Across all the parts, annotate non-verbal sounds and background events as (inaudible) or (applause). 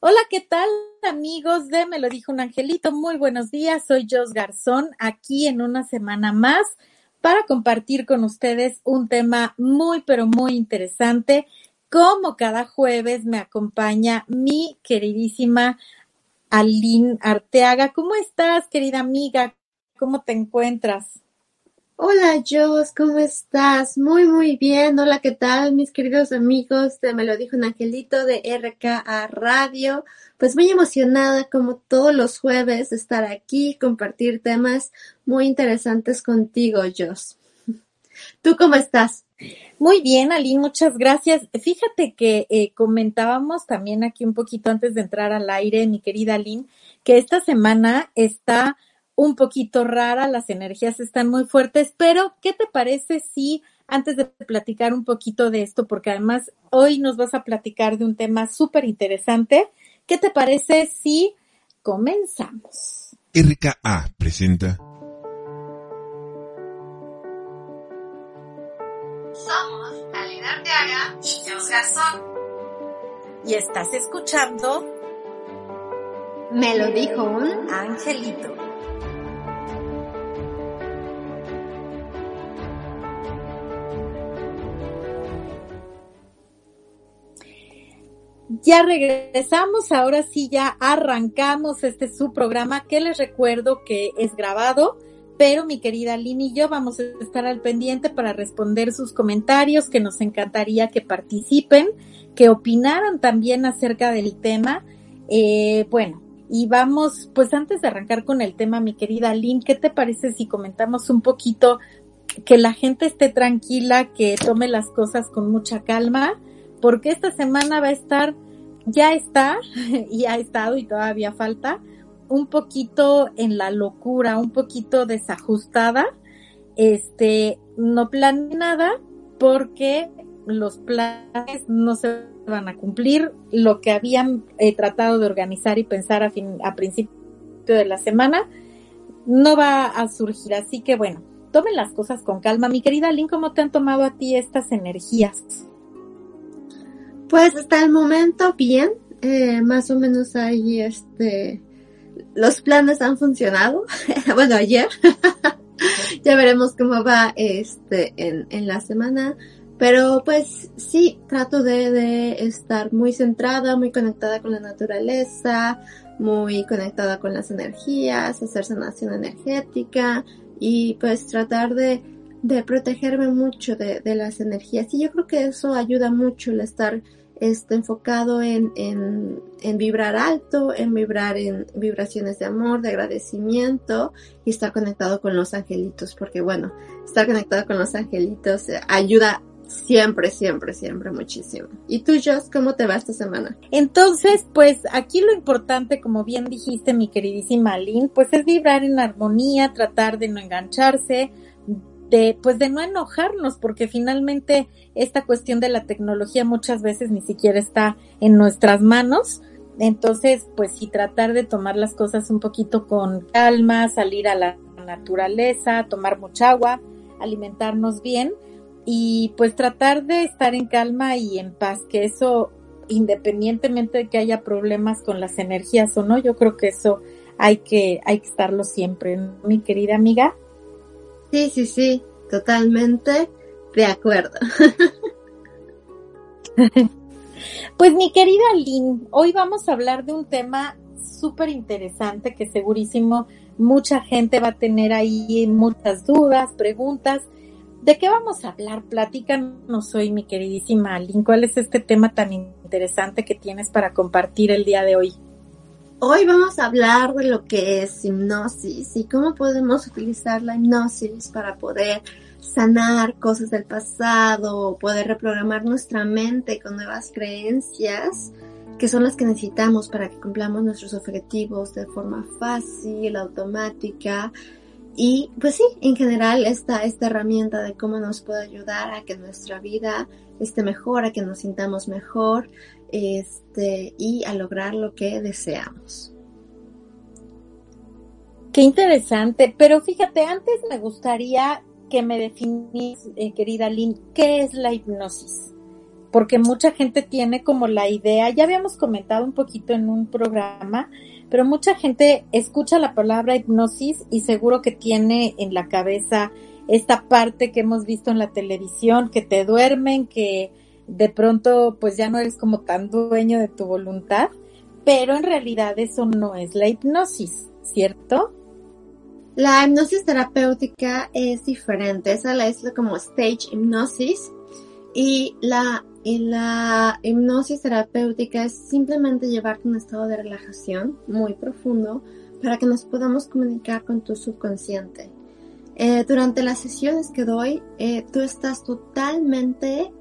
Hola, ¿qué tal amigos de Me lo dijo un angelito? Muy buenos días, soy Jos Garzón, aquí en una semana más para compartir con ustedes un tema muy, pero muy interesante. Como cada jueves me acompaña mi queridísima Aline Arteaga. ¿Cómo estás, querida amiga? ¿Cómo te encuentras? Hola, Jos, ¿cómo estás? Muy, muy bien. Hola, ¿qué tal, mis queridos amigos de Me lo dijo un angelito de RKA Radio? Pues muy emocionada, como todos los jueves, estar aquí, compartir temas muy interesantes contigo, Jos. (laughs) ¿Tú cómo estás? Muy bien, Aline, muchas gracias. Fíjate que eh, comentábamos también aquí un poquito antes de entrar al aire, mi querida Aline, que esta semana está un poquito rara, las energías están muy fuertes, pero ¿qué te parece si antes de platicar un poquito de esto, porque además hoy nos vas a platicar de un tema súper interesante, ¿qué te parece si comenzamos? RKA presenta. Somos Alina Arteaga y Jos Garzón. Y estás escuchando Me lo dijo un Angelito. Ya regresamos, ahora sí ya arrancamos este su programa que les recuerdo que es grabado, pero mi querida Lini y yo vamos a estar al pendiente para responder sus comentarios, que nos encantaría que participen, que opinaran también acerca del tema. Eh, bueno, y vamos, pues antes de arrancar con el tema, mi querida Lynn, ¿qué te parece si comentamos un poquito que la gente esté tranquila, que tome las cosas con mucha calma? Porque esta semana va a estar, ya está, (laughs) y ha estado y todavía falta, un poquito en la locura, un poquito desajustada. Este, no planeé nada porque los planes no se van a cumplir. Lo que habían eh, tratado de organizar y pensar a, fin, a principio de la semana no va a surgir. Así que bueno, tomen las cosas con calma. Mi querida Lynn, ¿cómo te han tomado a ti estas energías? Pues hasta el momento bien, eh, más o menos ahí este, los planes han funcionado. (laughs) bueno, ayer. (laughs) ya veremos cómo va este en, en la semana. Pero pues sí, trato de, de estar muy centrada, muy conectada con la naturaleza, muy conectada con las energías, hacer sanación energética y pues tratar de, de protegerme mucho de, de las energías. Y yo creo que eso ayuda mucho el estar este, enfocado en, en, en, vibrar alto, en vibrar en vibraciones de amor, de agradecimiento y estar conectado con los angelitos, porque bueno, estar conectado con los angelitos ayuda siempre, siempre, siempre muchísimo. ¿Y tú, Joss, cómo te va esta semana? Entonces, pues aquí lo importante, como bien dijiste, mi queridísima Lynn, pues es vibrar en armonía, tratar de no engancharse, de, pues de no enojarnos, porque finalmente esta cuestión de la tecnología muchas veces ni siquiera está en nuestras manos. Entonces, pues sí, tratar de tomar las cosas un poquito con calma, salir a la naturaleza, tomar mucha agua, alimentarnos bien y pues tratar de estar en calma y en paz, que eso, independientemente de que haya problemas con las energías o no, yo creo que eso hay que, hay que estarlo siempre, mi querida amiga. Sí, sí, sí, totalmente de acuerdo. (laughs) pues mi querida Lynn, hoy vamos a hablar de un tema súper interesante que segurísimo mucha gente va a tener ahí muchas dudas, preguntas. ¿De qué vamos a hablar? Platícanos hoy, mi queridísima Lynn. ¿Cuál es este tema tan interesante que tienes para compartir el día de hoy? Hoy vamos a hablar de lo que es hipnosis y cómo podemos utilizar la hipnosis para poder sanar cosas del pasado, poder reprogramar nuestra mente con nuevas creencias que son las que necesitamos para que cumplamos nuestros objetivos de forma fácil, automática. Y pues sí, en general esta, esta herramienta de cómo nos puede ayudar a que nuestra vida esté mejor, a que nos sintamos mejor este, y a lograr lo que deseamos. Qué interesante, pero fíjate, antes me gustaría que me definís, eh, querida Lynn, ¿qué es la hipnosis? porque mucha gente tiene como la idea, ya habíamos comentado un poquito en un programa, pero mucha gente escucha la palabra hipnosis y seguro que tiene en la cabeza esta parte que hemos visto en la televisión, que te duermen, que de pronto pues ya no eres como tan dueño de tu voluntad, pero en realidad eso no es la hipnosis, ¿cierto? La hipnosis terapéutica es diferente, esa la es como stage hipnosis y la, y la hipnosis terapéutica es simplemente llevarte a un estado de relajación muy profundo para que nos podamos comunicar con tu subconsciente. Eh, durante las sesiones que doy, eh, tú estás totalmente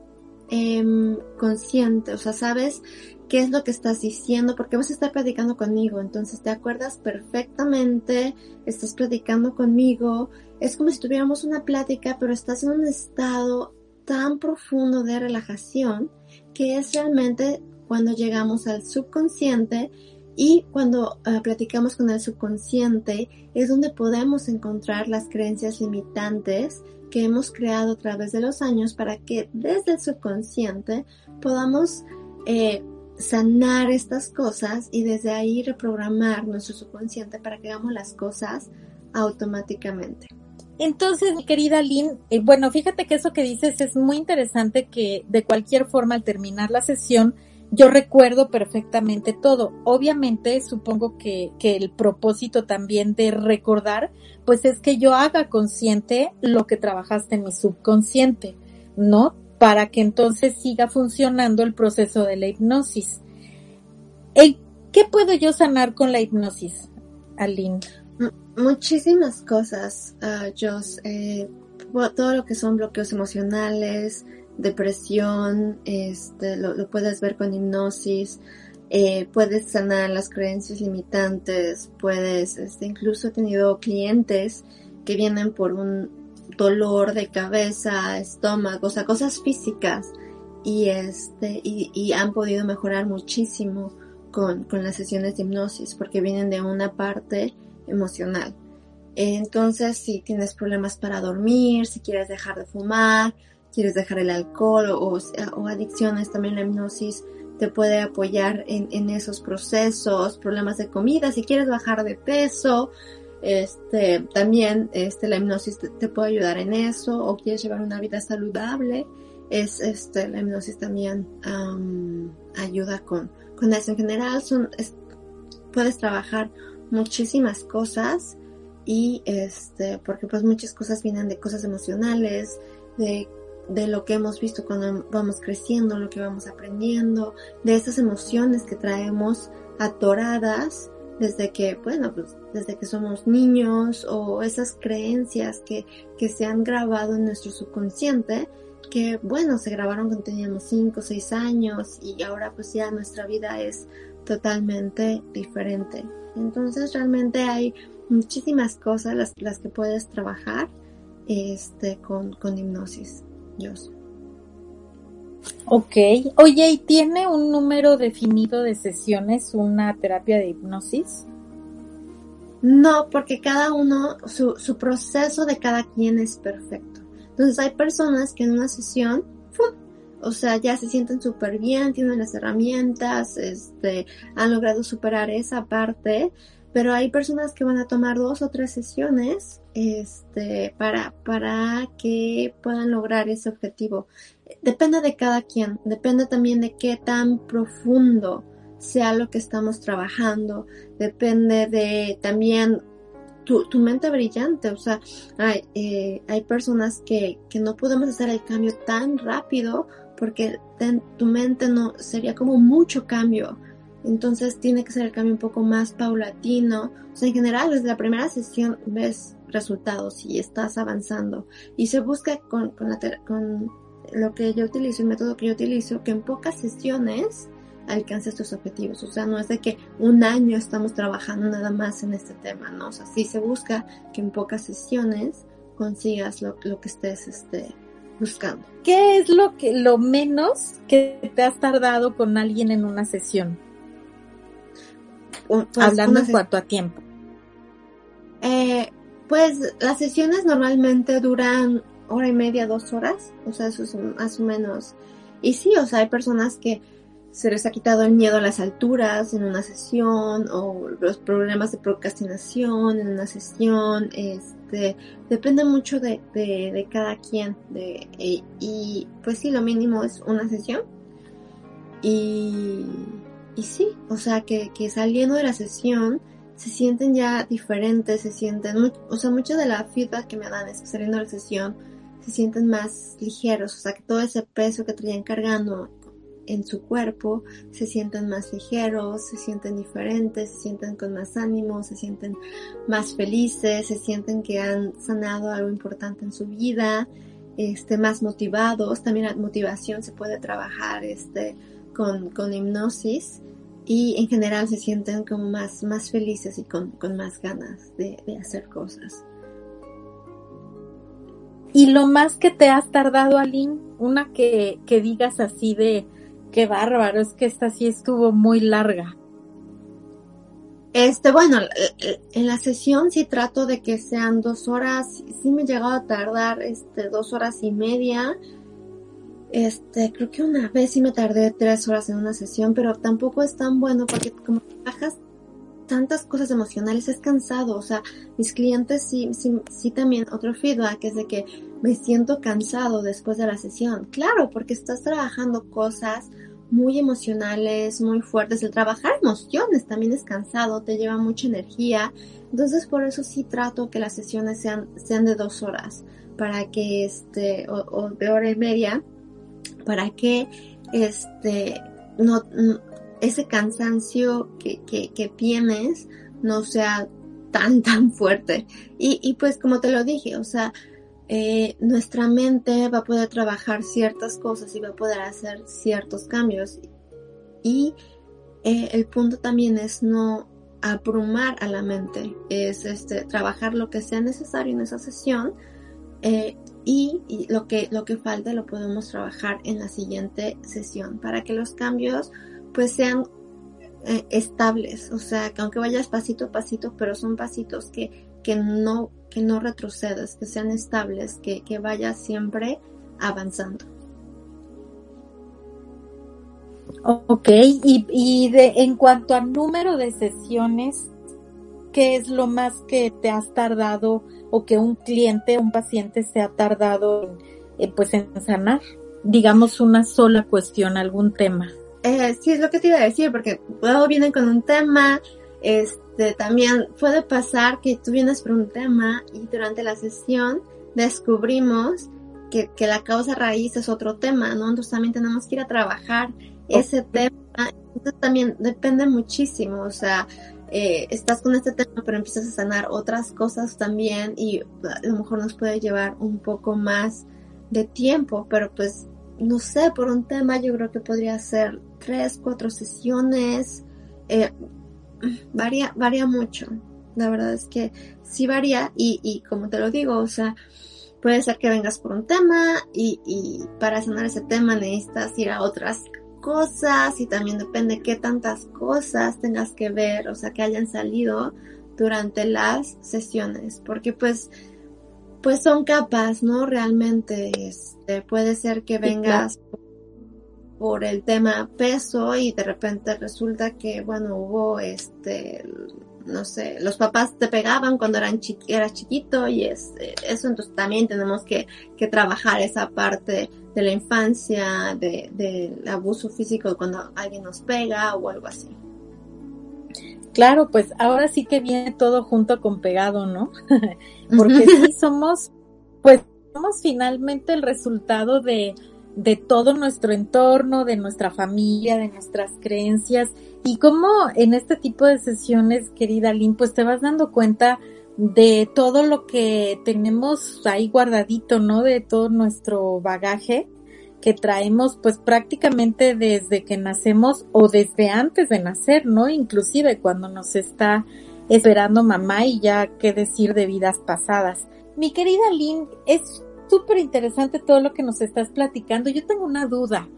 Em, consciente, o sea, sabes qué es lo que estás diciendo, porque vas a estar platicando conmigo, entonces te acuerdas perfectamente, estás platicando conmigo, es como si tuviéramos una plática, pero estás en un estado tan profundo de relajación que es realmente cuando llegamos al subconsciente y cuando eh, platicamos con el subconsciente es donde podemos encontrar las creencias limitantes que hemos creado a través de los años para que desde el subconsciente podamos eh, sanar estas cosas y desde ahí reprogramar nuestro subconsciente para que hagamos las cosas automáticamente. Entonces, mi querida Lynn, eh, bueno, fíjate que eso que dices es muy interesante que de cualquier forma al terminar la sesión yo recuerdo perfectamente todo. Obviamente, supongo que, que el propósito también de recordar, pues es que yo haga consciente lo que trabajaste en mi subconsciente, ¿no? Para que entonces siga funcionando el proceso de la hipnosis. ¿Qué puedo yo sanar con la hipnosis, Aline? Muchísimas cosas, uh, Jos. Eh, todo lo que son bloqueos emocionales, depresión, este, lo, puedes ver con hipnosis, eh, puedes sanar las creencias limitantes, puedes, este, incluso he tenido clientes que vienen por un dolor de cabeza, estómago, o sea, cosas físicas y este, y, y han podido mejorar muchísimo con, con las sesiones de hipnosis porque vienen de una parte emocional. Entonces, si tienes problemas para dormir, si quieres dejar de fumar, quieres dejar el alcohol o, adicciones, también la hipnosis te puede apoyar en, esos procesos, problemas de comida, si quieres bajar de peso, este, también este, la hipnosis te, puede ayudar en eso, o quieres llevar una vida saludable, es, este, la hipnosis también ayuda con, con eso. En general, son, puedes trabajar muchísimas cosas y este, porque pues muchas cosas vienen de cosas emocionales, de de lo que hemos visto cuando vamos creciendo, lo que vamos aprendiendo, de esas emociones que traemos atoradas desde que, bueno, pues desde que somos niños o esas creencias que, que se han grabado en nuestro subconsciente, que bueno, se grabaron cuando teníamos 5 o 6 años y ahora pues ya nuestra vida es totalmente diferente. Entonces realmente hay muchísimas cosas las, las que puedes trabajar este, con, con hipnosis. Ok. Oye, ¿y tiene un número definido de sesiones una terapia de hipnosis? No, porque cada uno, su, su proceso de cada quien es perfecto. Entonces hay personas que en una sesión, o sea, ya se sienten súper bien, tienen las herramientas, este, han logrado superar esa parte, pero hay personas que van a tomar dos o tres sesiones este, para, para que puedan lograr ese objetivo. Depende de cada quien, depende también de qué tan profundo sea lo que estamos trabajando, depende de también tu, tu mente brillante, o sea, hay, eh, hay personas que, que no podemos hacer el cambio tan rápido porque tu mente no sería como mucho cambio entonces tiene que ser el cambio un poco más paulatino. O sea, en general, desde la primera sesión ves resultados y estás avanzando. Y se busca con, con, lo que yo utilizo, el método que yo utilizo, que en pocas sesiones alcances tus objetivos. O sea, no es de que un año estamos trabajando nada más en este tema, ¿no? O sea, sí se busca que en pocas sesiones consigas lo, lo que estés este, buscando. ¿Qué es lo que, lo menos que te has tardado con alguien en una sesión? Pues, Hablando en cuanto a tiempo. Eh, pues las sesiones normalmente duran hora y media, dos horas, o sea, eso es más o menos y sí, o sea, hay personas que se les ha quitado el miedo a las alturas en una sesión o los problemas de procrastinación en una sesión, este, depende mucho de, de, cada quien de, y, y, pues sí, lo mínimo es una sesión y, y sí, o sea, que, que saliendo de la sesión se sienten ya diferentes, se sienten, o sea, mucho de la feedback que me dan es que saliendo de la sesión se sienten más ligeros, o sea, que todo ese peso que traían cargando en su cuerpo, se sienten más ligeros, se sienten diferentes, se sienten con más ánimo, se sienten más felices, se sienten que han sanado algo importante en su vida, este, más motivados. También la motivación se puede trabajar este, con, con hipnosis y en general se sienten como más, más felices y con, con más ganas de, de hacer cosas. Y lo más que te has tardado, Aline, una que, que digas así de, Qué bárbaro, es que esta sí estuvo muy larga. Este, bueno, en la sesión sí trato de que sean dos horas, sí me he llegado a tardar, este, dos horas y media. Este, creo que una vez sí me tardé tres horas en una sesión, pero tampoco es tan bueno porque como bajas tantas cosas emocionales es cansado, o sea, mis clientes sí, sí, sí también otro feedback es de que me siento cansado después de la sesión. Claro, porque estás trabajando cosas muy emocionales, muy fuertes. El trabajar emociones también es cansado, te lleva mucha energía. Entonces por eso sí trato que las sesiones sean, sean de dos horas, para que este, o, de hora y media, para que este, no, ese cansancio que, que, tienes no sea tan, (laughs) tan fuerte. Y, y pues como te lo dije, o sea, eh, nuestra mente va a poder trabajar ciertas cosas y va a poder hacer ciertos cambios. Y eh, el punto también es no abrumar a la mente, es este, trabajar lo que sea necesario en esa sesión eh, y, lo, que, lo que falte lo podemos trabajar en la siguiente sesión para que los cambios pues sean estables, o sea, que aunque vayas pasito a pasito, pero son pasitos que, que no que no retrocedas, que sean estables, que, que vayas siempre avanzando. Ok, y, y de, en cuanto al número de sesiones, ¿qué es lo más que te has tardado o que un cliente, un paciente se ha tardado en, eh, pues en sanar? Digamos una sola cuestión, algún tema. Eh, sí, es lo que te iba a decir, porque luego vienen con un tema, este, también puede pasar que tú vienes por un tema y durante la sesión descubrimos que, que la causa raíz es otro tema, ¿no? Entonces también tenemos que ir a trabajar ese tema. Entonces también depende muchísimo, o sea, eh, estás con este tema pero empiezas a sanar otras cosas también y a lo mejor nos puede llevar un poco más de tiempo, pero pues no sé, por un tema yo creo que podría ser tres, cuatro sesiones. Eh, varía, varía mucho. La verdad es que sí varía y, y como te lo digo, o sea, puede ser que vengas por un tema y, y para sanar ese tema necesitas ir a otras cosas y también depende qué tantas cosas tengas que ver, o sea, que hayan salido durante las sesiones, porque pues pues son capas, ¿no? Realmente este, puede ser que vengas por el tema peso y de repente resulta que, bueno, hubo este, no sé, los papás te pegaban cuando eran eras chiquito y es, eso entonces también tenemos que, que trabajar esa parte de la infancia, del de, abuso físico cuando alguien nos pega o algo así. Claro, pues ahora sí que viene todo junto con pegado, ¿no? (laughs) Porque sí somos, pues somos finalmente el resultado de, de todo nuestro entorno, de nuestra familia, de nuestras creencias y cómo en este tipo de sesiones, querida Lynn, pues te vas dando cuenta de todo lo que tenemos ahí guardadito, ¿no? De todo nuestro bagaje que traemos pues prácticamente desde que nacemos o desde antes de nacer, ¿no? Inclusive cuando nos está esperando mamá y ya qué decir de vidas pasadas. Mi querida Lynn, es súper interesante todo lo que nos estás platicando. Yo tengo una duda.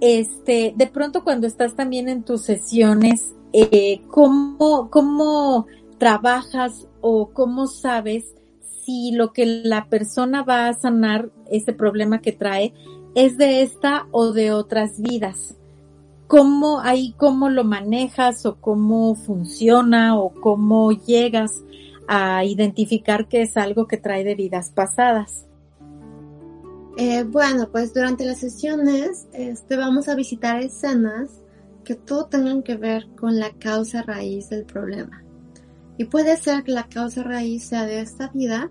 Este, de pronto cuando estás también en tus sesiones, eh, ¿cómo, cómo trabajas o cómo sabes si lo que la persona va a sanar, ese problema que trae, es de esta o de otras vidas. ¿Cómo ahí, cómo lo manejas o cómo funciona o cómo llegas a identificar que es algo que trae de vidas pasadas? Eh, bueno, pues durante las sesiones este, vamos a visitar escenas que todo tengan que ver con la causa raíz del problema. Y puede ser que la causa raíz sea de esta vida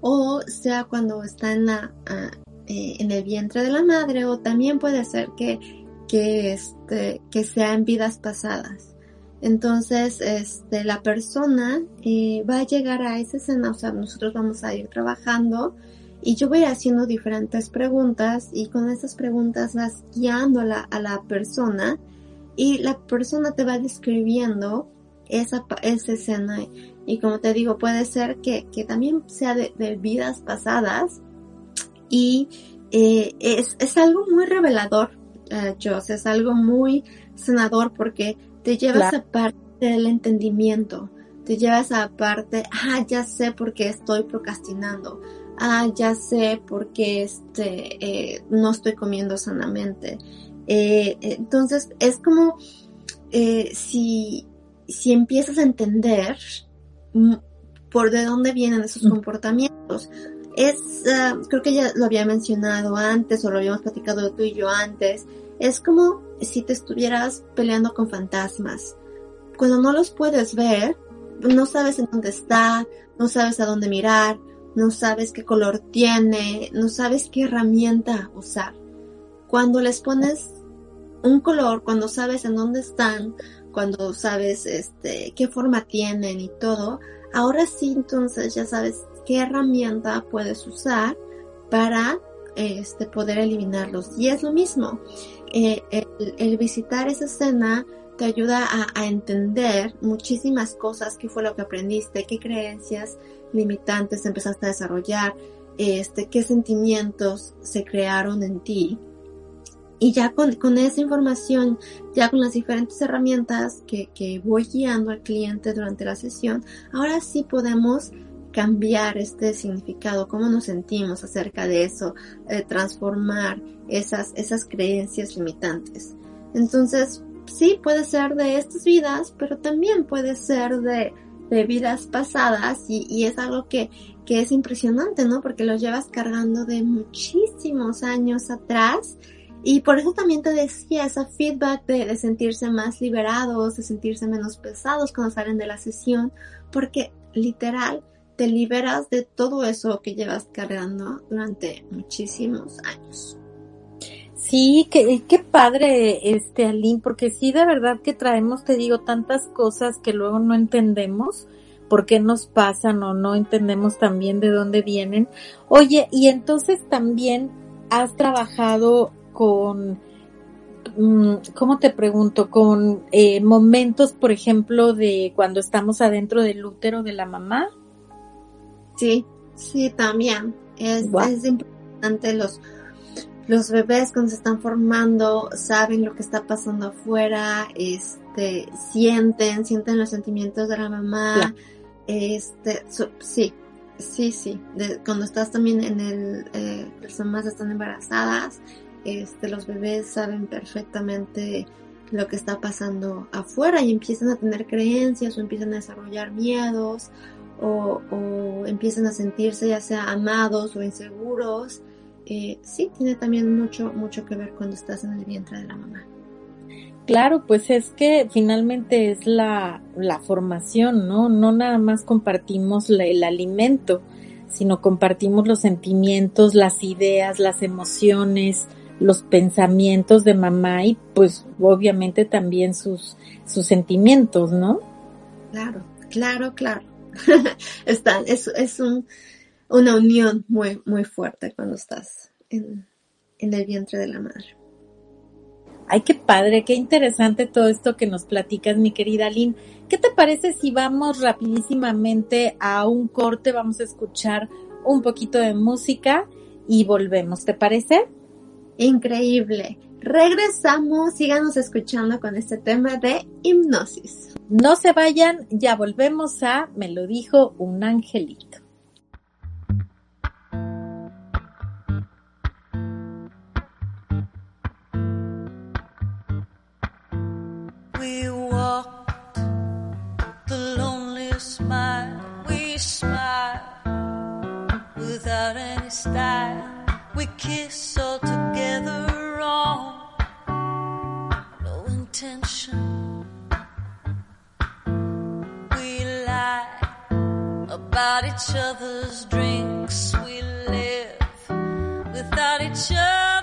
o sea cuando está en, la, ah, eh, en el vientre de la madre o también puede ser que, que, este, que sea en vidas pasadas. Entonces, este, la persona eh, va a llegar a esa escena, o sea, nosotros vamos a ir trabajando y yo voy haciendo diferentes preguntas y con esas preguntas vas guiando a la, a la persona y la persona te va describiendo esa, esa escena. Y como te digo, puede ser que, que también sea de, de, vidas pasadas y eh, es, es, algo muy revelador, uh, Joss, es algo muy sanador porque te llevas claro. a parte del entendimiento, te llevas a parte, ah, ya sé por qué estoy procrastinando, ah, ya sé por qué este, eh, no estoy comiendo sanamente. Eh, entonces, es como eh, si, si empiezas a entender por de dónde vienen esos comportamientos. Es, uh, creo que ya lo había mencionado antes o lo habíamos platicado tú y yo antes, es como si te estuvieras peleando con fantasmas. Cuando no los puedes ver, no sabes en dónde está, no sabes a dónde mirar, no sabes qué color tiene, no sabes qué herramienta usar. Cuando les pones un color, cuando sabes en dónde están, cuando sabes este qué forma tienen y todo, ahora sí entonces ya sabes qué herramienta puedes usar para este poder eliminarlos. Y es lo mismo, eh, el, visitar esa escena te ayuda a, a entender muchísimas cosas, qué fue lo que aprendiste, qué creencias limitantes empezaste a desarrollar, este, qué sentimientos se crearon en ti. Y ya con, con esa información, ya con las diferentes herramientas que, que voy guiando al cliente durante la sesión, ahora sí podemos cambiar este significado, cómo nos sentimos acerca de eso, eh, transformar esas, esas creencias limitantes. Entonces, sí, puede ser de estas vidas, pero también puede ser de, de vidas pasadas y, y es algo que, que, es impresionante, ¿no? Porque lo llevas cargando de muchísimos años atrás y por eso también te decía esa feedback de, de sentirse más liberados, de sentirse menos pesados cuando salen de la sesión, porque literal te liberas de todo eso que llevas cargando durante muchísimos años. Sí, qué, qué padre, este, Aline, porque sí, de verdad que traemos, te digo, tantas cosas que luego no entendemos por qué nos pasan o no entendemos también de dónde vienen. Oye, y entonces también has trabajado con, mm, ¿cómo te pregunto? Con eh, momentos, por ejemplo, de cuando estamos adentro del útero de la mamá. Sí, sí, también. Es, wow. es importante los los bebés cuando se están formando saben lo que está pasando afuera, este, sienten, sienten los sentimientos de la mamá, claro. este, so, sí, sí, sí, de, cuando estás también en el, eh, las mamás están embarazadas, este, los bebés saben perfectamente lo que está pasando afuera y empiezan a tener creencias o empiezan a desarrollar miedos o, empiezan a sentirse ya sea amados o inseguros eh, sí tiene también mucho, mucho que ver cuando estás en el vientre de la mamá. Claro, pues es que finalmente es la, la formación, ¿no? No nada más compartimos la, el alimento, sino compartimos los sentimientos, las ideas, las emociones, los pensamientos de mamá y pues obviamente también sus, sus sentimientos, ¿no? Claro, claro, claro. (laughs) Están, es, es un, una unión muy, muy fuerte cuando estás en, en el vientre de la madre. Ay, qué padre, qué interesante todo esto que nos platicas, mi querida Lynn. ¿Qué te parece si vamos rapidísimamente a un corte? Vamos a escuchar un poquito de música y volvemos, ¿te parece? Increíble. Regresamos, síganos escuchando con este tema de hipnosis. No se vayan, ya volvemos a Me lo dijo un angelito. We walked the. We without any style. We. About each other's drinks. We live without each other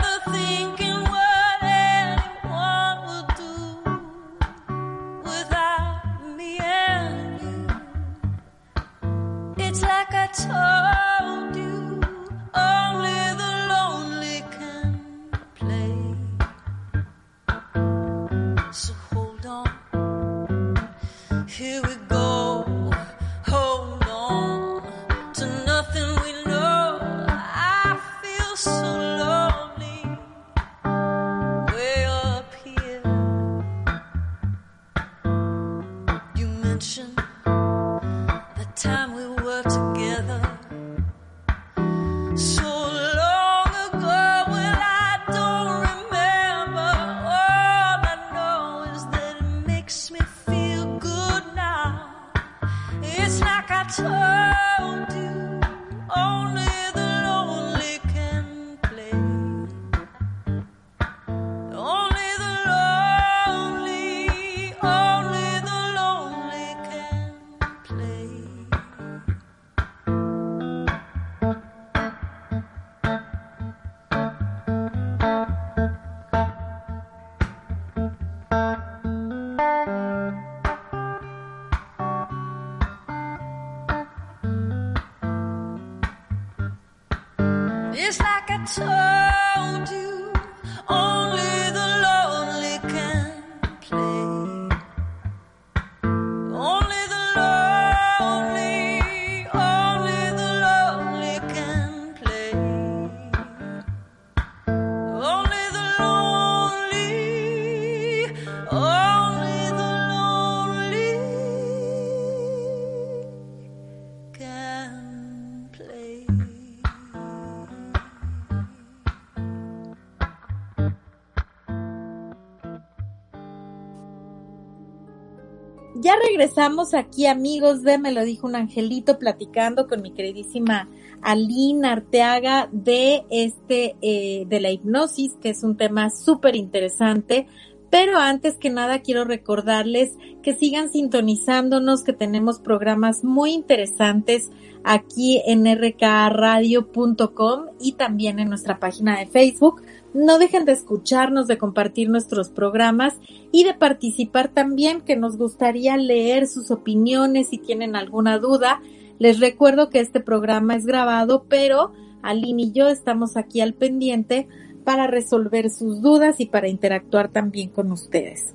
Ya regresamos aquí, amigos de Me lo dijo un angelito, platicando con mi queridísima Aline Arteaga de este, eh, de la hipnosis, que es un tema súper interesante. Pero antes que nada quiero recordarles que sigan sintonizándonos, que tenemos programas muy interesantes aquí en rkradio.com y también en nuestra página de Facebook. No dejen de escucharnos, de compartir nuestros programas y de participar también, que nos gustaría leer sus opiniones si tienen alguna duda. Les recuerdo que este programa es grabado, pero Aline y yo estamos aquí al pendiente para resolver sus dudas y para interactuar también con ustedes.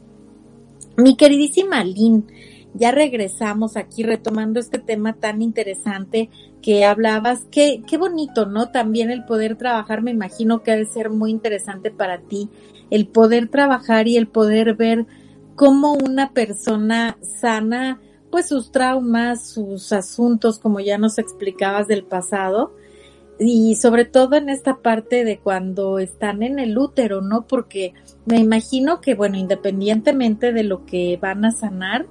Mi queridísima Aline, ya regresamos aquí retomando este tema tan interesante que hablabas. Qué, qué bonito, ¿no? También el poder trabajar, me imagino que ha de ser muy interesante para ti, el poder trabajar y el poder ver cómo una persona sana, pues sus traumas, sus asuntos, como ya nos explicabas del pasado, y sobre todo en esta parte de cuando están en el útero, ¿no? Porque me imagino que, bueno, independientemente de lo que van a sanar,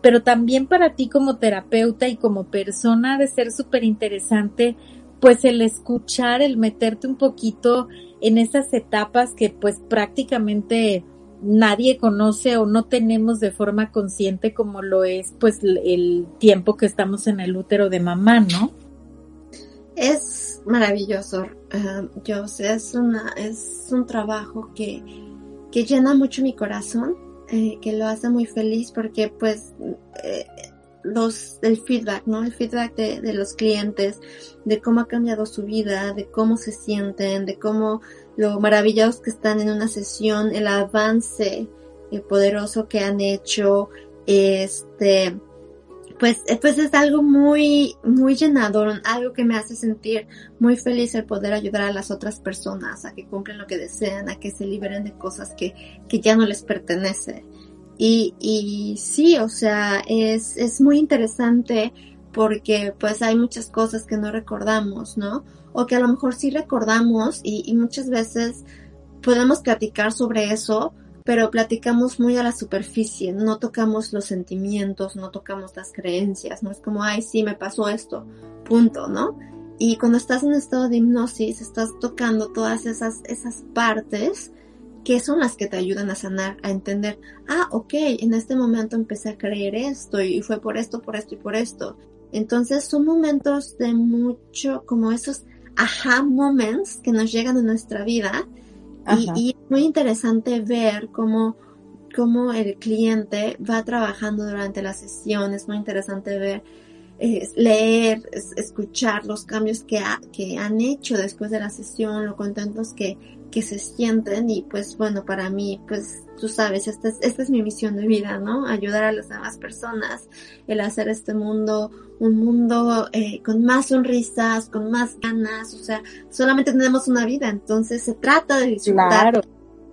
pero también para ti como terapeuta y como persona de ser súper interesante, pues el escuchar, el meterte un poquito en esas etapas que pues prácticamente nadie conoce o no tenemos de forma consciente como lo es pues el tiempo que estamos en el útero de mamá, ¿no? Es maravilloso. Uh, yo sé, es una, es un trabajo que, que llena mucho mi corazón, eh, que lo hace muy feliz porque pues eh, los, el feedback, ¿no? El feedback de, de, los clientes, de cómo ha cambiado su vida, de cómo se sienten, de cómo lo maravillados que están en una sesión, el avance el poderoso que han hecho, este, pues, pues es algo muy, muy llenador, algo que me hace sentir muy feliz el poder ayudar a las otras personas a que cumplan lo que desean, a que se liberen de cosas que, que ya no les pertenece. Y, y sí, o sea, es, es muy interesante porque pues hay muchas cosas que no recordamos, ¿no? O que a lo mejor sí recordamos y, y muchas veces podemos platicar sobre eso, pero platicamos muy a la superficie, no tocamos los sentimientos, no tocamos las creencias, no es como, ay, sí, me pasó esto, punto, ¿no? Y cuando estás en estado de hipnosis, estás tocando todas esas, esas partes que son las que te ayudan a sanar, a entender, ah, ok, en este momento empecé a creer esto y fue por esto, por esto y por esto. Entonces son momentos de mucho, como esos aha moments que nos llegan en nuestra vida y, y, es muy interesante ver cómo, cómo el cliente va trabajando durante la sesión, es muy interesante ver eh, leer, es, escuchar los cambios que, ha, que han hecho después de la sesión, lo contentos que, que se sienten y pues bueno, para mí, pues tú sabes, esta es, esta es mi misión de vida, ¿no? Ayudar a las demás personas, el hacer este mundo un mundo eh, con más sonrisas, con más ganas, o sea, solamente tenemos una vida, entonces se trata de disfrutar. Claro.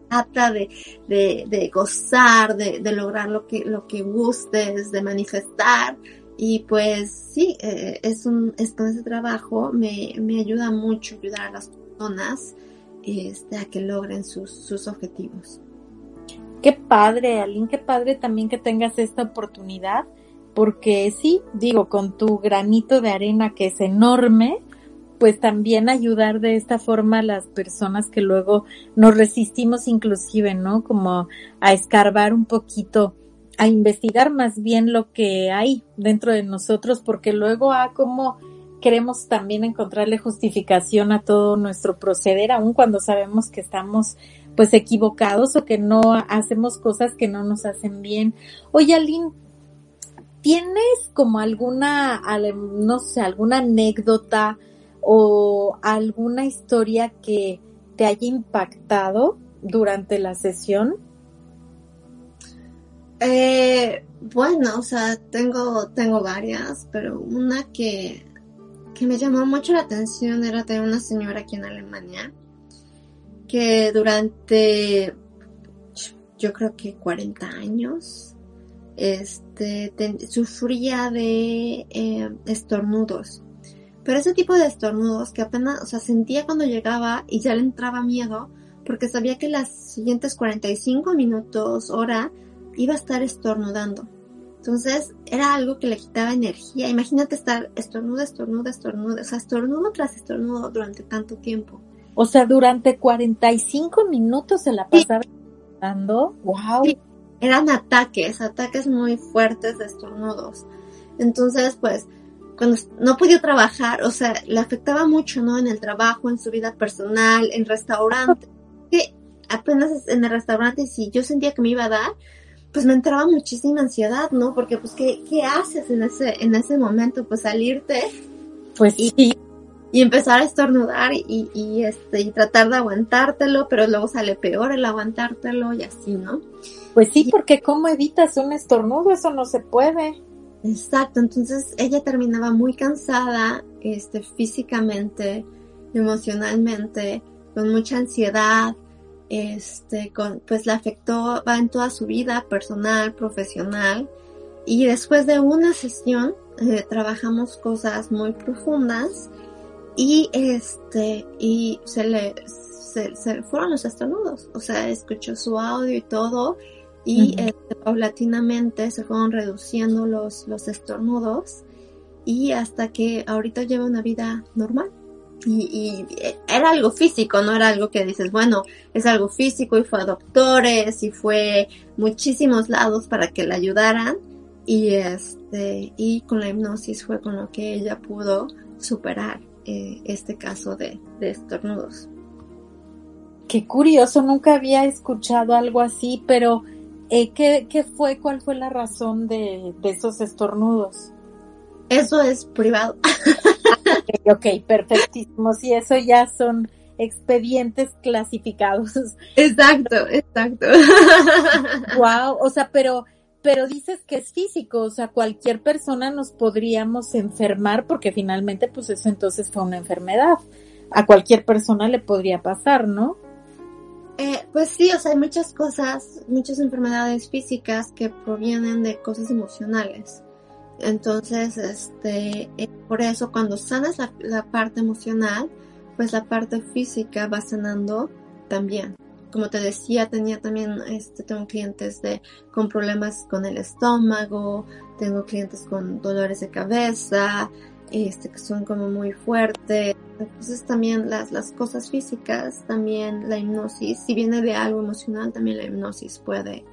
Trata de, de, de gozar, de, de lograr lo que, lo que gustes, de manifestar, y pues sí, eh, es un, es con ese trabajo me, me ayuda mucho ayudar a las personas este, a que logren sus, sus objetivos. Qué padre, Aline, qué padre también que tengas esta oportunidad, porque sí, digo, con tu granito de arena que es enorme, pues también ayudar de esta forma a las personas que luego nos resistimos inclusive, ¿no? Como a escarbar un poquito a investigar más bien lo que hay dentro de nosotros, porque luego a como queremos también encontrarle justificación a todo nuestro proceder, aun cuando sabemos que estamos pues equivocados o que no hacemos cosas que no nos hacen bien. Oye, Aline, ¿tienes como alguna, no sé, alguna anécdota o alguna historia que te haya impactado durante la sesión? Eh, bueno, o sea, tengo, tengo varias, pero una que, que me llamó mucho la atención era de una señora aquí en Alemania que durante, yo creo que 40 años, este, sufría de eh, estornudos. Pero ese tipo de estornudos que apenas, o sea, sentía cuando llegaba y ya le entraba miedo porque sabía que las siguientes 45 minutos, hora, iba a estar estornudando. Entonces era algo que le quitaba energía. Imagínate estar estornuda, estornuda, estornuda, o sea, estornudo tras estornudo durante tanto tiempo. O sea, durante 45 minutos se la pasaba estornudando. Wow. Sí, eran ataques, ataques muy fuertes de estornudos. Entonces, pues, cuando no podía trabajar, o sea, le afectaba mucho, ¿no? En el trabajo, en su vida personal, en restaurante. (laughs) Que apenas en el restaurante, si yo sentía que me iba a dar, pues me entraba muchísima ansiedad, ¿no? Porque pues ¿qué, qué haces en ese, en ese momento? Pues salirte. Pues y, y empezar a estornudar y, y, este, y tratar de aguantártelo, pero luego sale peor el aguantártelo y así, ¿no? Pues sí, porque ¿cómo evitas un estornudo? Eso no se puede. Exacto, entonces ella terminaba muy cansada, este, físicamente, emocionalmente, con mucha ansiedad, este, con, pues le afectó, va en toda su vida personal, profesional, y después de una sesión eh, trabajamos cosas muy profundas y este, y se le, se, se fueron los estornudos, o sea, escuchó su audio y todo, y uh -huh. este, paulatinamente se fueron reduciendo los, los estornudos, y hasta que ahorita lleva una vida normal y, y, era algo físico, no era algo que dices, bueno, es algo físico y fue a doctores y fue muchísimos lados para que la ayudaran y este y con la hipnosis fue con lo que ella pudo superar eh, este caso de, de, estornudos. Qué curioso, nunca había escuchado algo así, pero eh, ¿qué, ¿qué, fue, cuál fue la razón de, de esos estornudos? Eso es privado. (laughs) ok, ok, perfectísimo. Si eso ya son expedientes clasificados. Exacto, exacto. wow, o sea, pero, pero dices que es físico, o sea, cualquier persona nos podríamos enfermar porque finalmente, pues eso entonces fue una enfermedad. A cualquier persona le podría pasar, ¿no? Eh, pues sí, o sea, hay muchas cosas, muchas enfermedades físicas que provienen de cosas emocionales. Entonces, este, por eso cuando sanas la, la, parte emocional, pues la parte física va sanando también como te decía, tenía también, este, tengo clientes de, con problemas con el estómago, tengo clientes con dolores de cabeza, este, que son como muy fuertes. Entonces también las, las cosas físicas, también la hipnosis, si viene de algo emocional, también la hipnosis puede,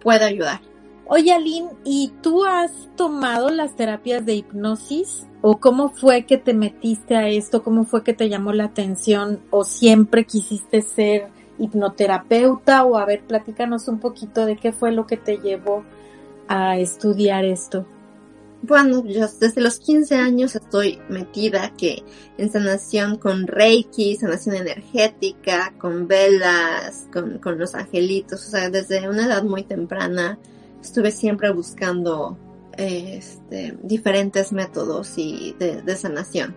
puede ayudar. Oye, Aline, ¿y tú has tomado las terapias de hipnosis? ¿O cómo fue que te metiste a esto? ¿Cómo fue que te llamó la atención? ¿O siempre quisiste ser hipnoterapeuta? O a ver, platícanos un poquito de qué fue lo que te llevó a estudiar esto. Bueno, yo desde los 15 años estoy metida que en sanación con Reiki, sanación energética, con velas, con, con los angelitos, o sea, desde una edad muy temprana estuve siempre buscando este, diferentes métodos y de, de sanación.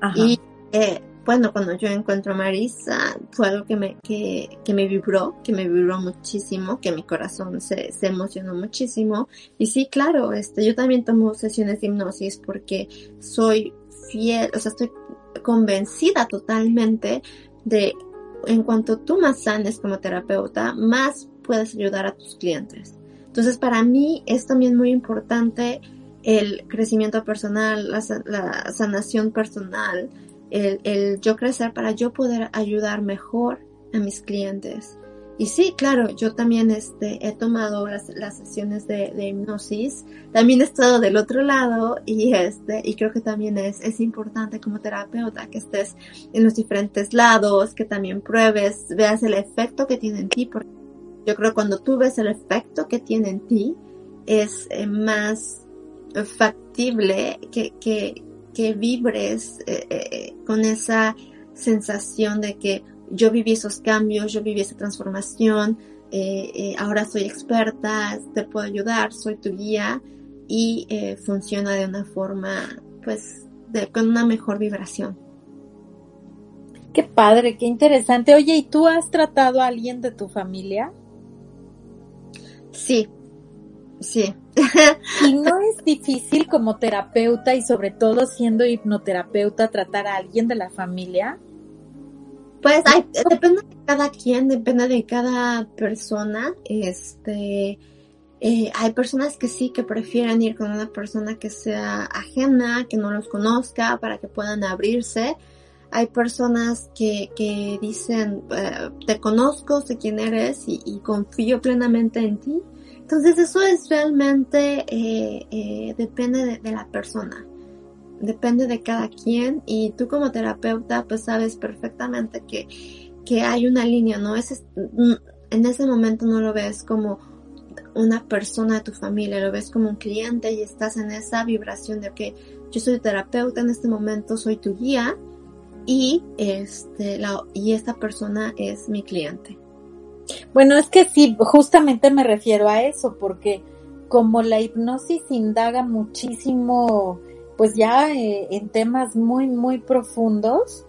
Ajá. Y eh, bueno, cuando yo encuentro a Marisa, fue algo que me, que, que me vibró, que me vibró muchísimo, que mi corazón se, se emocionó muchísimo. Y sí, claro, este, yo también tomo sesiones de hipnosis porque soy fiel, o sea, estoy convencida totalmente de en cuanto tú más sanes como terapeuta, más puedes ayudar a tus clientes. Entonces, para mí es también muy importante el crecimiento personal, la, la sanación personal, el, el yo crecer para yo poder ayudar mejor a mis clientes. Y sí, claro, yo también este, he tomado las, las sesiones de, de hipnosis, también he estado del otro lado y este, y creo que también es, es importante como terapeuta que estés en los diferentes lados, que también pruebes, veas el efecto que tiene en ti, porque yo creo que cuando tú ves el efecto que tiene en ti, es eh, más factible que, que, que vibres eh, eh, con esa sensación de que yo viví esos cambios, yo viví esa transformación, ahora soy experta, te puedo ayudar, soy tu guía y funciona de una forma, pues, de, con una mejor vibración. Qué padre, qué interesante. Oye, ¿y tú has tratado a alguien de tu familia? Sí, sí. (laughs) Y no es difícil como terapeuta y sobre todo siendo hipnoterapeuta tratar a alguien de la familia. Pues hay, depende de cada quien, depende de cada persona. Este, eh, hay personas que sí que prefieren ir con una persona que sea ajena, que no los conozca, para que puedan abrirse. Hay personas que, que dicen, eh, te conozco, sé quién eres y, confío plenamente en ti. Entonces eso es realmente, eh, eh, depende de, la persona depende de cada quien y tú como terapeuta pues sabes perfectamente que, que hay una línea, ¿no? Es, en ese momento no lo ves como una persona de tu familia, lo ves como un cliente y estás en esa vibración de que yo soy terapeuta en este momento, soy tu guía y este la, y esta persona es mi cliente. Bueno, es que sí, justamente me refiero a eso, porque como la hipnosis indaga muchísimo pues ya eh, en temas muy, muy profundos,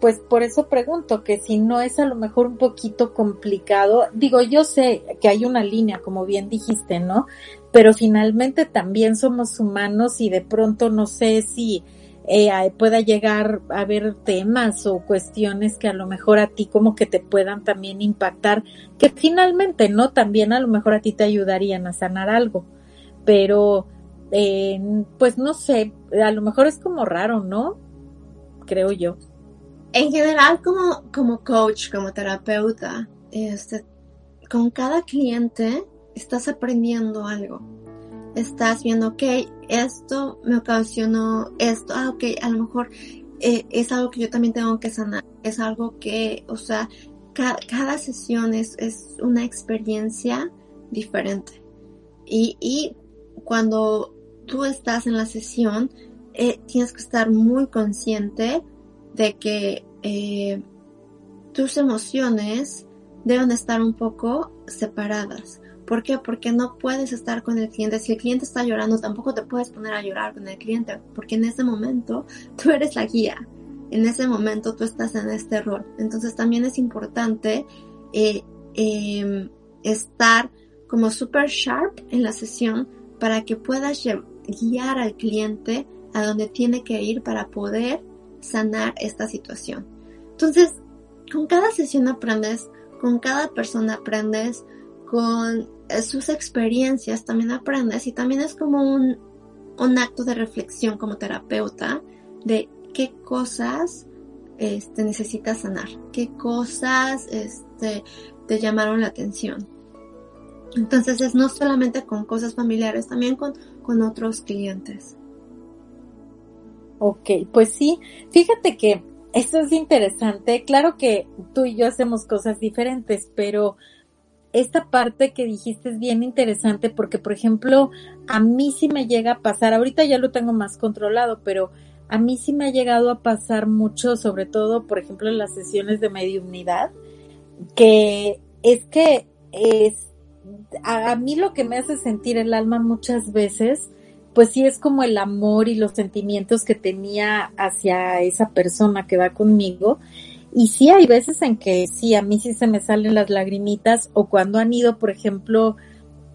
pues por eso pregunto que si no es a lo mejor un poquito complicado, digo, yo sé que hay una línea, como bien dijiste, ¿no? Pero finalmente también somos humanos y de pronto no sé si eh, pueda llegar a haber temas o cuestiones que a lo mejor a ti como que te puedan también impactar, que finalmente, ¿no? También a lo mejor a ti te ayudarían a sanar algo, pero eh, pues no sé, a lo mejor es como raro, ¿no? Creo yo. En general, como, como coach, como terapeuta, este, con cada cliente estás aprendiendo algo. Estás viendo, ok, esto me ocasionó esto, ah, ok, a lo mejor eh, es algo que yo también tengo que sanar, es algo que, o sea, ca cada sesión es, es una experiencia diferente. Y, y cuando tú estás en la sesión, eh, tienes que estar muy consciente de que eh, tus emociones deben estar un poco separadas. ¿Por qué? Porque no puedes estar con el cliente. Si el cliente está llorando, tampoco te puedes poner a llorar con el cliente, porque en ese momento (laughs) tú eres la guía. En ese momento tú estás en este rol. Entonces también es importante eh, eh, estar como super sharp en la sesión para que puedas guiar al cliente a donde tiene que ir para poder sanar esta situación. Entonces, con cada sesión aprendes con cada persona aprendes, con eh, sus experiencias también aprendes y también es como un, un acto de reflexión como terapeuta de qué cosas este, necesitas sanar, qué cosas este, te llamaron la atención. Entonces es no solamente con cosas familiares, también con, con otros clientes. Ok, pues sí, fíjate que esto es interesante. Claro que tú y yo hacemos cosas diferentes, pero esta parte que dijiste es bien interesante porque, por ejemplo, a mí sí me llega a pasar, ahorita ya lo tengo más controlado, pero a mí sí me ha llegado a pasar mucho, sobre todo, por ejemplo, en las sesiones de mediunidad, que es que es, a, a mí lo que me hace sentir el alma muchas veces, pues sí es como el amor y los sentimientos que tenía hacia esa persona que va conmigo. Y sí hay veces en que sí, a mí sí se me salen las lagrimitas o cuando han ido, por ejemplo,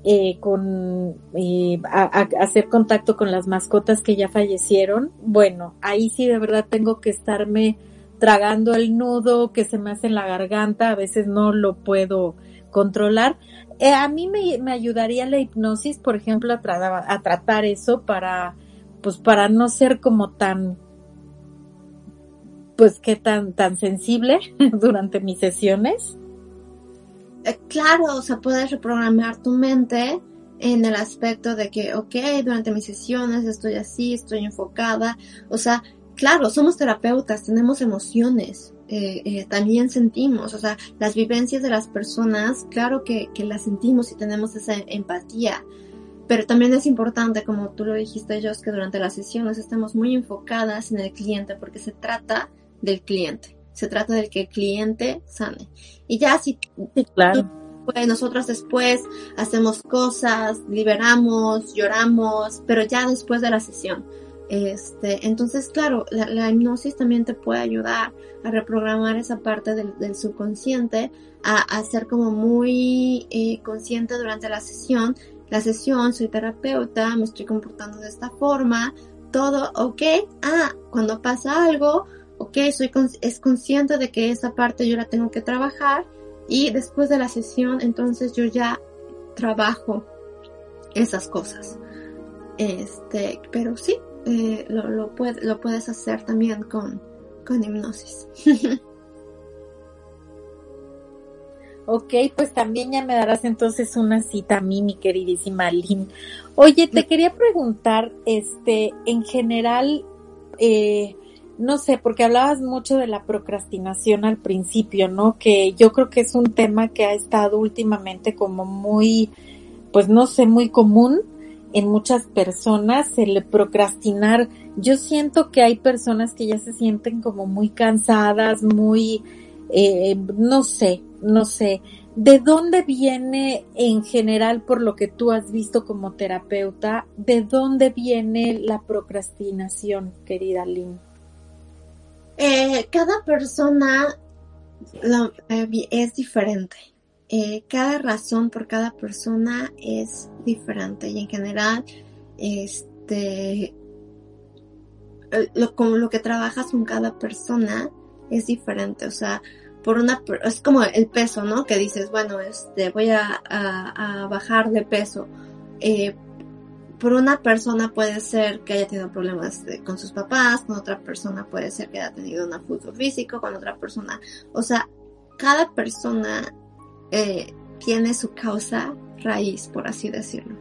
eh, con eh, a, hacer contacto con las mascotas que ya fallecieron, bueno, ahí sí de verdad tengo que estarme tragando el nudo que se me hace en la garganta, a veces no lo puedo controlar. Eh, a mí me, me, ayudaría la hipnosis, por ejemplo, a, a tratar eso para, pues para no ser como tan, pues que tan, tan sensible (laughs) durante mis sesiones. Eh, claro, o sea, puedes reprogramar tu mente en el aspecto de que, ok, durante mis sesiones estoy así, estoy enfocada, o sea, claro, somos terapeutas, tenemos emociones, eh, eh, también sentimos, o sea, las vivencias de las personas, claro que, que las sentimos y tenemos esa empatía, pero también es importante, como tú lo dijiste, Jos, que durante las sesiones estemos muy enfocadas en el cliente, porque se trata del cliente, se trata del que el cliente sane. Y ya si claro. pues, nosotros después hacemos cosas, liberamos, lloramos, pero ya después de la sesión. Este, entonces, claro, la, la, hipnosis también te puede ayudar a reprogramar esa parte del, del subconsciente, a, a, ser como muy eh, consciente durante la sesión. La sesión, soy terapeuta, me estoy comportando de esta forma, todo, ok, ah, cuando pasa algo, ok, soy es consciente de que esa parte yo la tengo que trabajar y después de la sesión, entonces yo ya trabajo esas cosas. Este, pero sí, eh, lo, lo, puede, lo, puedes hacer también con, con hipnosis. (laughs) ok, pues también ya me darás entonces una cita a mí, mi queridísima Lynn. Oye, te quería preguntar, este, en general, eh, no sé, porque hablabas mucho de la procrastinación al principio, ¿no? Que yo creo que es un tema que ha estado últimamente como muy, pues no sé, muy común en muchas personas el procrastinar. Yo siento que hay personas que ya se sienten como muy cansadas, muy, eh, no sé, no sé. ¿De dónde viene en general, por lo que tú has visto como terapeuta, de dónde viene la procrastinación, querida Lynn? Eh, cada persona eh, es diferente eh, cada razón por cada persona es diferente y en general, este, lo, como lo que trabajas con cada persona es diferente, o sea, por una, es como el peso, ¿no? Que dices, bueno, este, voy a, bajar de peso. Por una persona puede ser que haya tenido problemas de, con sus papás, con otra persona puede ser que haya tenido un abuso físico, con otra persona, o sea, cada persona eh, tiene su causa raíz, por así decirlo.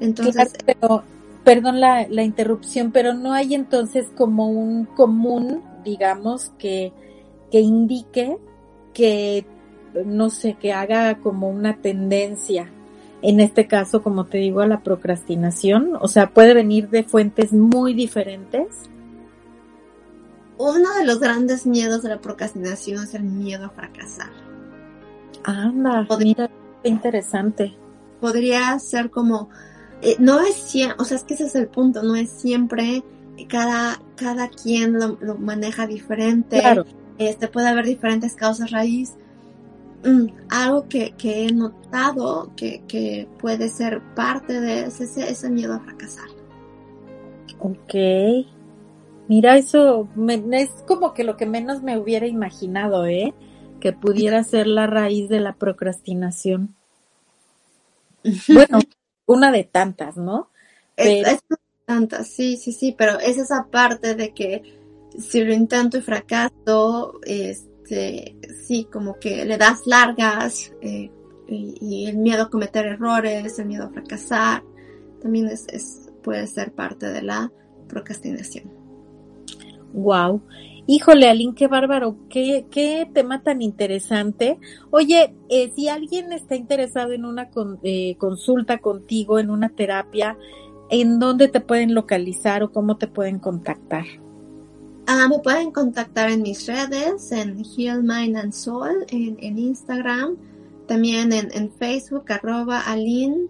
Entonces, pero, perdón la, la, interrupción, pero no hay entonces como un común, digamos, que, que indique que, no sé, que haga como una tendencia, en este caso, como te digo, a la procrastinación, o sea, puede venir de fuentes muy diferentes. Uno de los grandes miedos de la procrastinación es el miedo a fracasar Anda, podría, mira, qué interesante. Podría ser como, eh, no es siempre, o sea, es que ese es el punto, no es siempre, cada, cada quien lo, lo maneja diferente. Claro. Este, puede haber diferentes causas raíz. Mm, algo que, que, he notado que, que, puede ser parte de ese, ese miedo a fracasar. Ok. Mira, eso me, es como que lo que menos me hubiera imaginado, ¿eh? que pudiera ser la raíz de la procrastinación. (laughs) Bueno, una de tantas, ¿no? Es, Pero- es tantas, sí, sí, sí, pero es esa parte de que si lo intento y fracaso, este, sí, como que le das largas eh, y, el miedo a cometer errores, el miedo a fracasar, también es, es puede ser parte de la procrastinación. Wow. Híjole, Aline, qué bárbaro, qué, qué tema tan interesante. Oye, eh, si alguien está interesado en una con- eh, consulta contigo, en una terapia, ¿en dónde te pueden localizar o cómo te pueden contactar? Ah, me pueden contactar en mis redes, en Heal Mind and Soul, en, Instagram, también en, Facebook, arroba alin.h.e.a.l.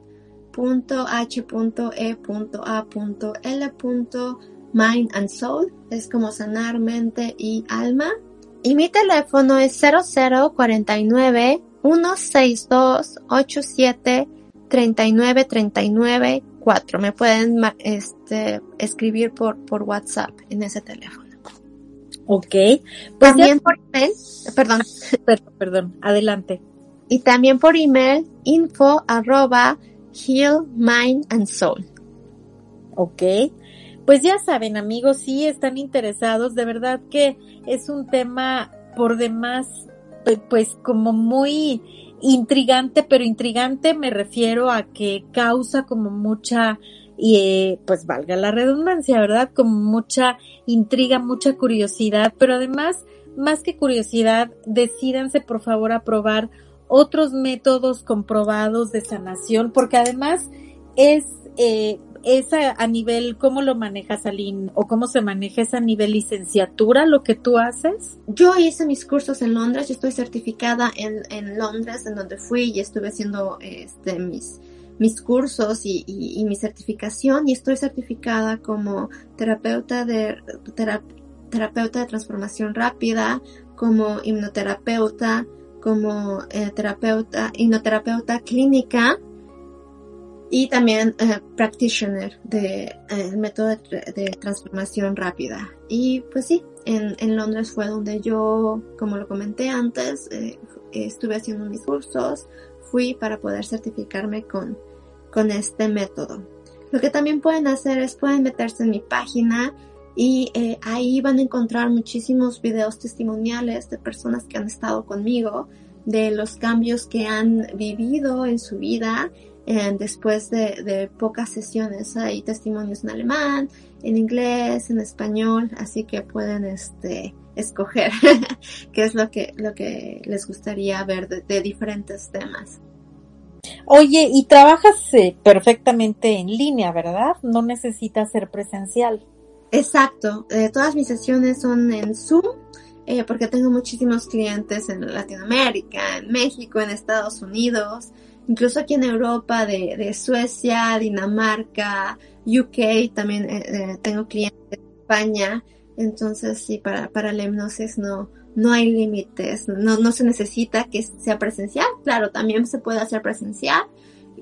And Soul, es como sanar mente y alma. Y mi teléfono es 0049 162 87 39 39 4. Me pueden este, escribir por, por WhatsApp en ese teléfono. Ok. Pues ya- También por email, perdón, (laughs) perdón, perdón, adelante. y también por email info arroba heal mind and soul. Ok. Pues ya saben, amigos, si están interesados, de verdad que es un tema por demás, pues como muy intrigante, pero intrigante me refiero a que causa como mucha, y eh, pues valga la redundancia, ¿verdad? Como mucha intriga, mucha curiosidad, pero además, más que curiosidad, decídanse por favor a probar otros métodos comprobados de sanación, porque además es, eh, es a, a nivel, ¿cómo lo manejas, Aline? ¿O cómo se maneja esa nivel licenciatura, lo que tú haces? Yo hice mis cursos en Londres, yo estoy certificada en, en Londres, en donde fui y estuve haciendo este, mis, mis cursos y, y- mi certificación y estoy certificada como terapeuta de, tera- terapeuta de transformación rápida, como hipnoterapeuta, como eh, terapeuta, hipnoterapeuta clínica y también eh, practitioner de eh, método de, tra- de transformación rápida. Y pues sí, en, Londres fue donde yo, como lo comenté antes, estuve haciendo mis cursos, fui para poder certificarme con, con este método. Lo que también pueden hacer es pueden meterse en mi página y eh, ahí van a encontrar muchísimos videos testimoniales de personas que han estado conmigo, de los cambios que han vivido en su vida eh, después de, de pocas sesiones. Hay testimonios en alemán, en inglés, en español, así que pueden este escoger (laughs) qué es lo que lo que les gustaría ver de, de diferentes temas. Oye, y trabajas eh, perfectamente en línea, ¿verdad? No necesitas ser presencial. Exacto, eh, todas mis sesiones son en Zoom eh, porque tengo muchísimos clientes en Latinoamérica, en México, en Estados Unidos, incluso aquí en Europa, de, de Suecia, Dinamarca, UK, también eh, tengo clientes de España, entonces sí, para, para la hipnosis no, no hay límites, no, no se necesita que sea presencial, claro, también se puede hacer presencial,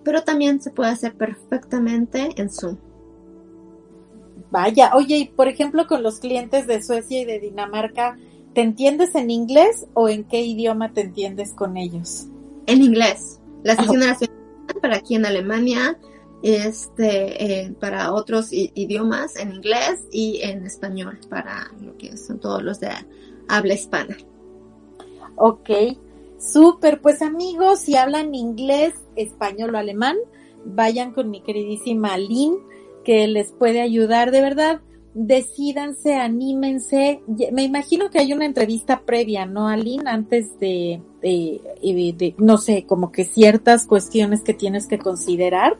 pero también se puede hacer perfectamente en Zoom. Vaya, oye, y por ejemplo con los clientes de Suecia y de Dinamarca, ¿te entiendes en inglés o en qué idioma te entiendes con ellos? En inglés. La sesión era para aquí en Alemania, este, eh, para otros idiomas en inglés y en español para lo que son todos los de habla hispana. Ok, súper. Pues amigos, si hablan inglés, español o alemán, vayan con mi queridísima Lynn, que les puede ayudar. De verdad, decídanse, anímense. Me imagino que hay una entrevista previa, ¿no, Aline? Antes de- de- no sé, como que ciertas cuestiones que tienes que considerar.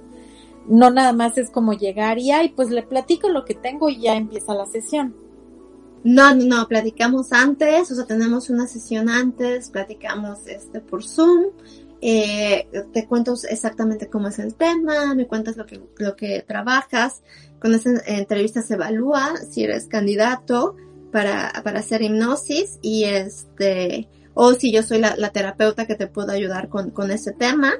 No nada más es como llegar y, pues le platico lo que tengo y ya empieza la sesión. No, no, no, platicamos antes, o sea, tenemos una sesión antes, platicamos este por Zoom, eh, te cuento exactamente cómo es el tema, me cuentas lo que, lo que trabajas, con esa entrevista se evalúa si eres candidato para, para hacer hipnosis y este, o si yo soy la, la terapeuta que te puedo ayudar con, con ese tema.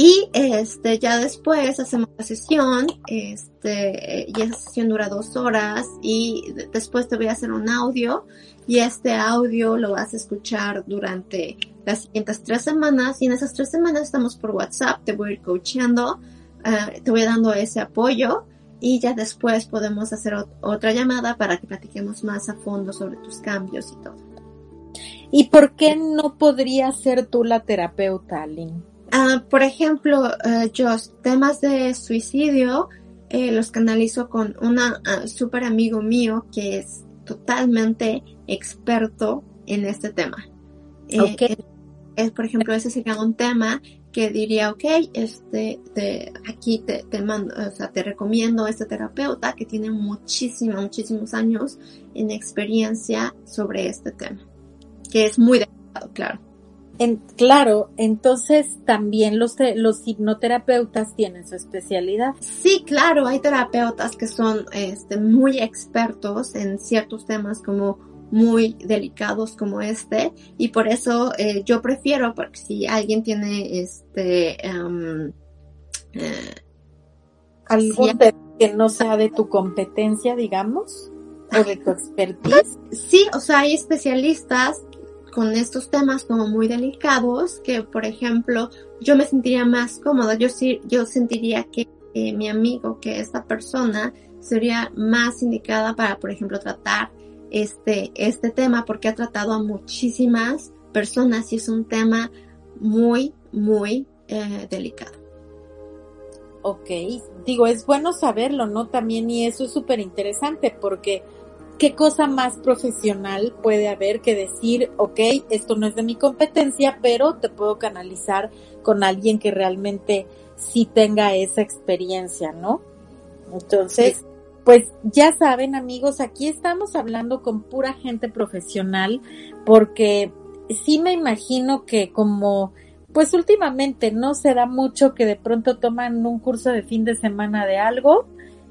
Y este, ya después hacemos la sesión, este, y esa sesión dura dos horas y de- después te voy a hacer un audio y este audio lo vas a escuchar durante las siguientes tres semanas y en esas tres semanas estamos por WhatsApp, te voy a ir coachando, eh, te voy dando ese apoyo y ya después podemos hacer ot- otra llamada para que platiquemos más a fondo sobre tus cambios y todo. ¿Y por qué no podrías ser tú la terapeuta, Lynn? Ah, por ejemplo, eh, yo temas de suicidio eh, los canalizo con una súper amigo mío que es totalmente experto en este tema. Eh, es, por ejemplo, ese sería un tema que diría, ok, este, te, aquí te, te mando, o sea, te recomiendo a este terapeuta que tiene muchísimos, muchísimos años en experiencia sobre este tema, que es muy delicado, claro. En, claro, entonces también los, los hipnoterapeutas tienen su especialidad. Sí, claro, hay terapeutas que son este, muy expertos en ciertos temas como muy delicados como este y por eso eh, yo prefiero porque si alguien tiene este eh, Algún que no sea de tu competencia, digamos, o de tu (laughs) expertise. sí, o sea, hay especialistas con estos temas como muy delicados que por ejemplo yo me sentiría más cómoda, yo sí, yo sentiría que mi amigo, que esta persona sería más indicada para por ejemplo tratar este, este tema porque ha tratado a muchísimas personas y es un tema muy, muy eh, delicado. Ok, digo, es bueno saberlo, ¿no? También, y eso es súper interesante porque qué cosa más profesional puede haber que decir, ok, esto no es de mi competencia, pero te puedo canalizar con alguien que realmente sí tenga esa experiencia, ¿no? Entonces, pues ya saben amigos, aquí estamos hablando con pura gente profesional porque sí me imagino que como pues últimamente no se da mucho que de pronto toman un curso de fin de semana de algo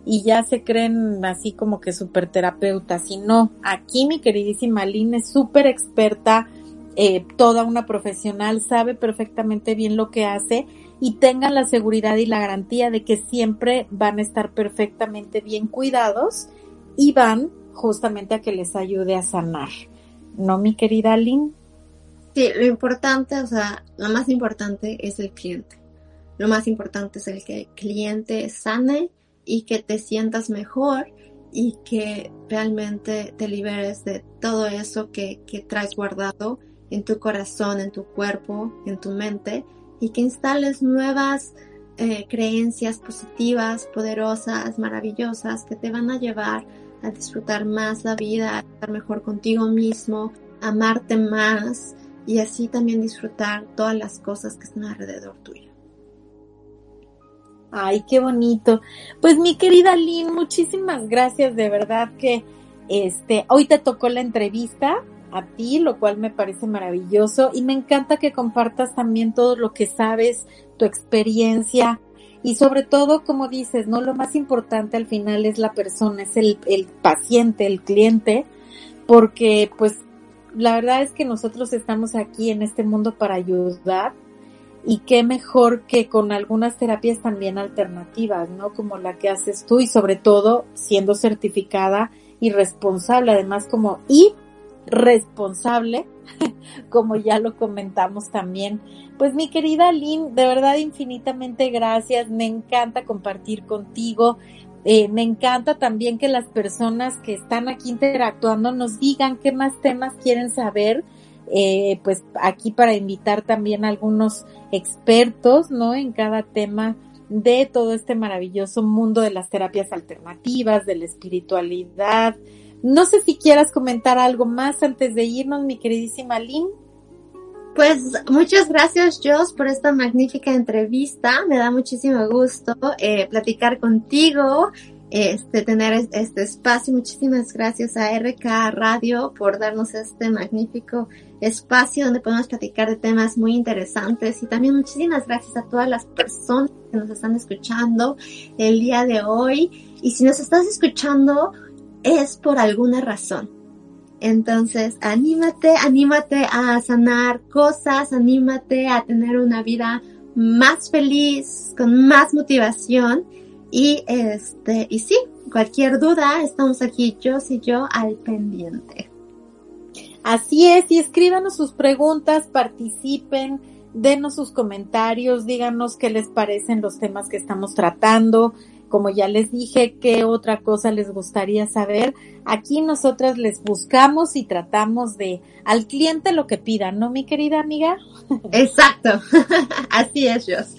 y ya se creen así como que super terapeutas. Y no, aquí mi queridísima Lynn es súper experta, eh, toda una profesional, sabe perfectamente bien lo que hace y tengan la seguridad y la garantía de que siempre van a estar perfectamente bien cuidados y van justamente a que les ayude a sanar. ¿No, mi querida Lynn? Sí, lo importante, o sea, lo más importante es el cliente. Lo más importante es el que el cliente sane y que te sientas mejor y que realmente te liberes de todo eso que, que traes guardado en tu corazón, en tu cuerpo, en tu mente y que instales nuevas eh, creencias positivas, poderosas, maravillosas que te van a llevar a disfrutar más la vida, a estar mejor contigo mismo, amarte más y así también disfrutar todas las cosas que están alrededor tuyo. Ay, qué bonito. Pues mi querida Lynn, muchísimas gracias, de verdad que este, hoy te tocó la entrevista a ti, lo cual me parece maravilloso y me encanta que compartas también todo lo que sabes, tu experiencia y sobre todo, como dices, no lo más importante al final es la persona, es el, el paciente, el cliente, porque pues la verdad es que nosotros estamos aquí en este mundo para ayudar y qué mejor que con algunas terapias también alternativas, ¿no? Como la que haces tú y sobre todo siendo certificada y responsable, además como y responsable, (laughs) como ya lo comentamos también. Pues mi querida Lynn, de verdad infinitamente gracias, me encanta compartir contigo. Eh, me encanta también que las personas que están aquí interactuando nos digan qué más temas quieren saber eh, pues aquí para invitar también a algunos expertos, ¿no? En cada tema de todo este maravilloso mundo de las terapias alternativas, de la espiritualidad. No sé si quieras comentar algo más antes de irnos, mi queridísima Lynn. Pues muchas gracias, Joss, por esta magnífica entrevista. Me da muchísimo gusto eh, platicar contigo, este, tener este espacio. Muchísimas gracias a RK Radio por darnos este magnífico espacio donde podemos platicar de temas muy interesantes y también muchísimas gracias a todas las personas que nos están escuchando el día de hoy. Y si nos estás escuchando es por alguna razón. Entonces, anímate, anímate a sanar cosas, anímate a tener una vida más feliz, con más motivación y este, y sí, cualquier duda, estamos aquí yo y yo al pendiente. Así es, y escríbanos sus preguntas, participen, denos sus comentarios, díganos qué les parecen los temas que estamos tratando. Como ya les dije, qué otra cosa les gustaría saber. Aquí nosotras les buscamos y tratamos de al cliente lo que pidan, ¿no, mi querida amiga? Exacto, (laughs) así es, Jos.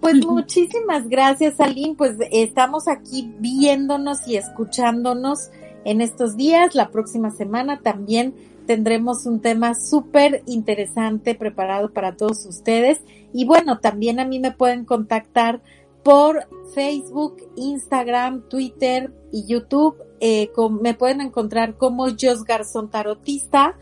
Pues muchísimas gracias, Aline. Pues estamos aquí viéndonos y escuchándonos en estos días. La próxima semana también tendremos un tema súper interesante preparado para todos ustedes. Y bueno, también a mí me pueden contactar por Facebook, Instagram, Twitter y YouTube. Eh, me pueden encontrar como Jos Garzón Tarotista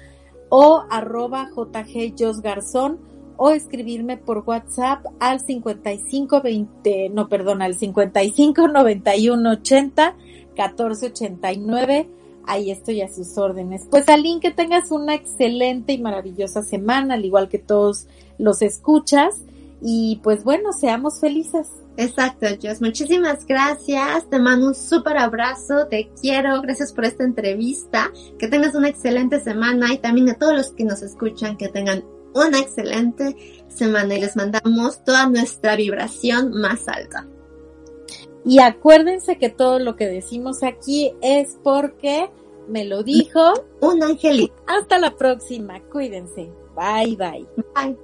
o arroba JG Jos Garzón o escribirme por WhatsApp al 5520, no, perdón, al 55 91 80 14 89. Ahí estoy a sus órdenes. Pues Aline, que tengas una excelente y maravillosa semana, al igual que todos los escuchas. Y pues bueno, seamos felices. Exacto, Jos. Muchísimas gracias. Te mando un súper abrazo. Te quiero. Gracias por esta entrevista. Que tengas una excelente semana y también a todos los que nos escuchan que tengan una excelente semana y les mandamos toda nuestra vibración más alta. Y acuérdense que todo lo que decimos aquí es porque me lo dijo Un angelito. Hasta la próxima. Cuídense. Bye bye. Bye.